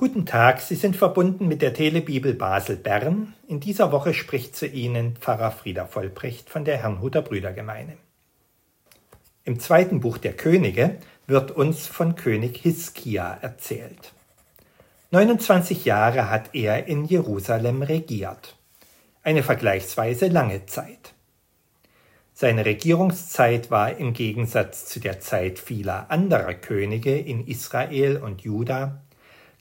Guten Tag, Sie sind verbunden mit der Telebibel Basel Bern. In dieser Woche spricht zu Ihnen Pfarrer Frieder Vollbrecht von der Herrnhuter Brüdergemeine. Im zweiten Buch der Könige wird uns von König Hiskia erzählt. 29 Jahre hat er in Jerusalem regiert. Eine vergleichsweise lange Zeit. Seine Regierungszeit war im Gegensatz zu der Zeit vieler anderer Könige in Israel und Juda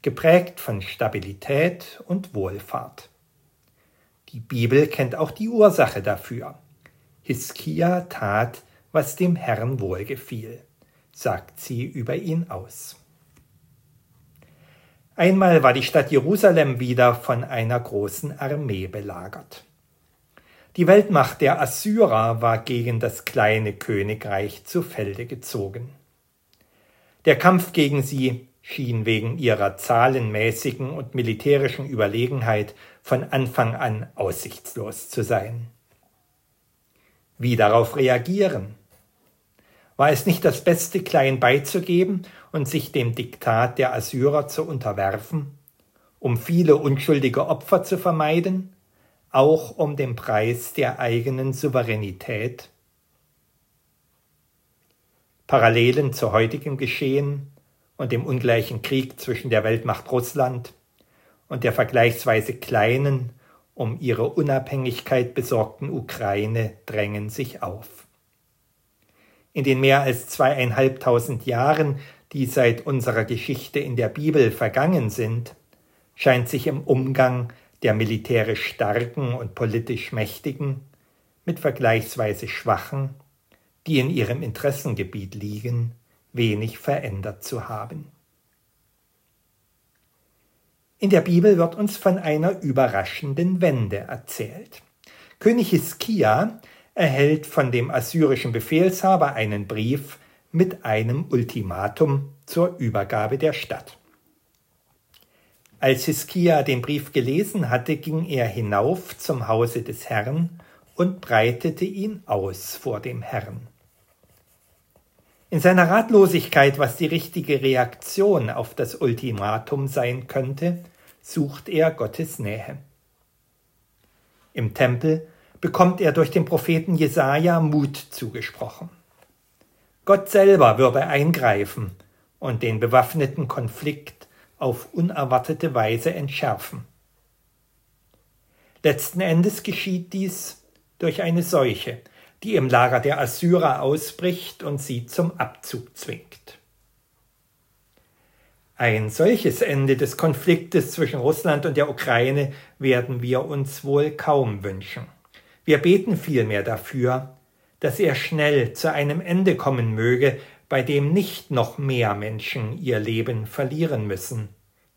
geprägt von Stabilität und Wohlfahrt. Die Bibel kennt auch die Ursache dafür. Hiskia tat, was dem Herrn wohlgefiel, sagt sie über ihn aus. Einmal war die Stadt Jerusalem wieder von einer großen Armee belagert. Die Weltmacht der Assyrer war gegen das kleine Königreich zu Felde gezogen. Der Kampf gegen sie schien wegen ihrer zahlenmäßigen und militärischen Überlegenheit von Anfang an aussichtslos zu sein. Wie darauf reagieren? War es nicht das Beste, klein beizugeben und sich dem Diktat der Assyrer zu unterwerfen, um viele unschuldige Opfer zu vermeiden, auch um den Preis der eigenen Souveränität? Parallelen zu heutigem Geschehen und dem ungleichen Krieg zwischen der Weltmacht Russland und der vergleichsweise kleinen, um ihre Unabhängigkeit besorgten Ukraine drängen sich auf. In den mehr als zweieinhalbtausend Jahren, die seit unserer Geschichte in der Bibel vergangen sind, scheint sich im Umgang der militärisch starken und politisch mächtigen mit vergleichsweise schwachen, die in ihrem Interessengebiet liegen, wenig verändert zu haben. In der Bibel wird uns von einer überraschenden Wende erzählt. König Hiskia erhält von dem assyrischen Befehlshaber einen Brief mit einem Ultimatum zur Übergabe der Stadt. Als Hiskia den Brief gelesen hatte, ging er hinauf zum Hause des Herrn und breitete ihn aus vor dem Herrn. In seiner Ratlosigkeit, was die richtige Reaktion auf das Ultimatum sein könnte, sucht er Gottes Nähe. Im Tempel bekommt er durch den Propheten Jesaja Mut zugesprochen. Gott selber würde eingreifen und den bewaffneten Konflikt auf unerwartete Weise entschärfen. Letzten Endes geschieht dies durch eine Seuche, die im Lager der Assyrer ausbricht und sie zum Abzug zwingt. Ein solches Ende des Konfliktes zwischen Russland und der Ukraine werden wir uns wohl kaum wünschen. Wir beten vielmehr dafür, dass er schnell zu einem Ende kommen möge, bei dem nicht noch mehr Menschen ihr Leben verlieren müssen,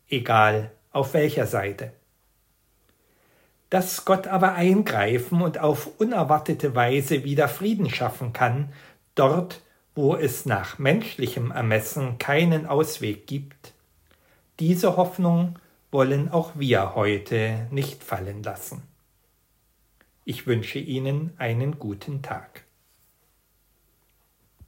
egal auf welcher Seite dass Gott aber eingreifen und auf unerwartete Weise wieder Frieden schaffen kann, dort, wo es nach menschlichem Ermessen keinen Ausweg gibt. Diese Hoffnung wollen auch wir heute nicht fallen lassen. Ich wünsche Ihnen einen guten Tag.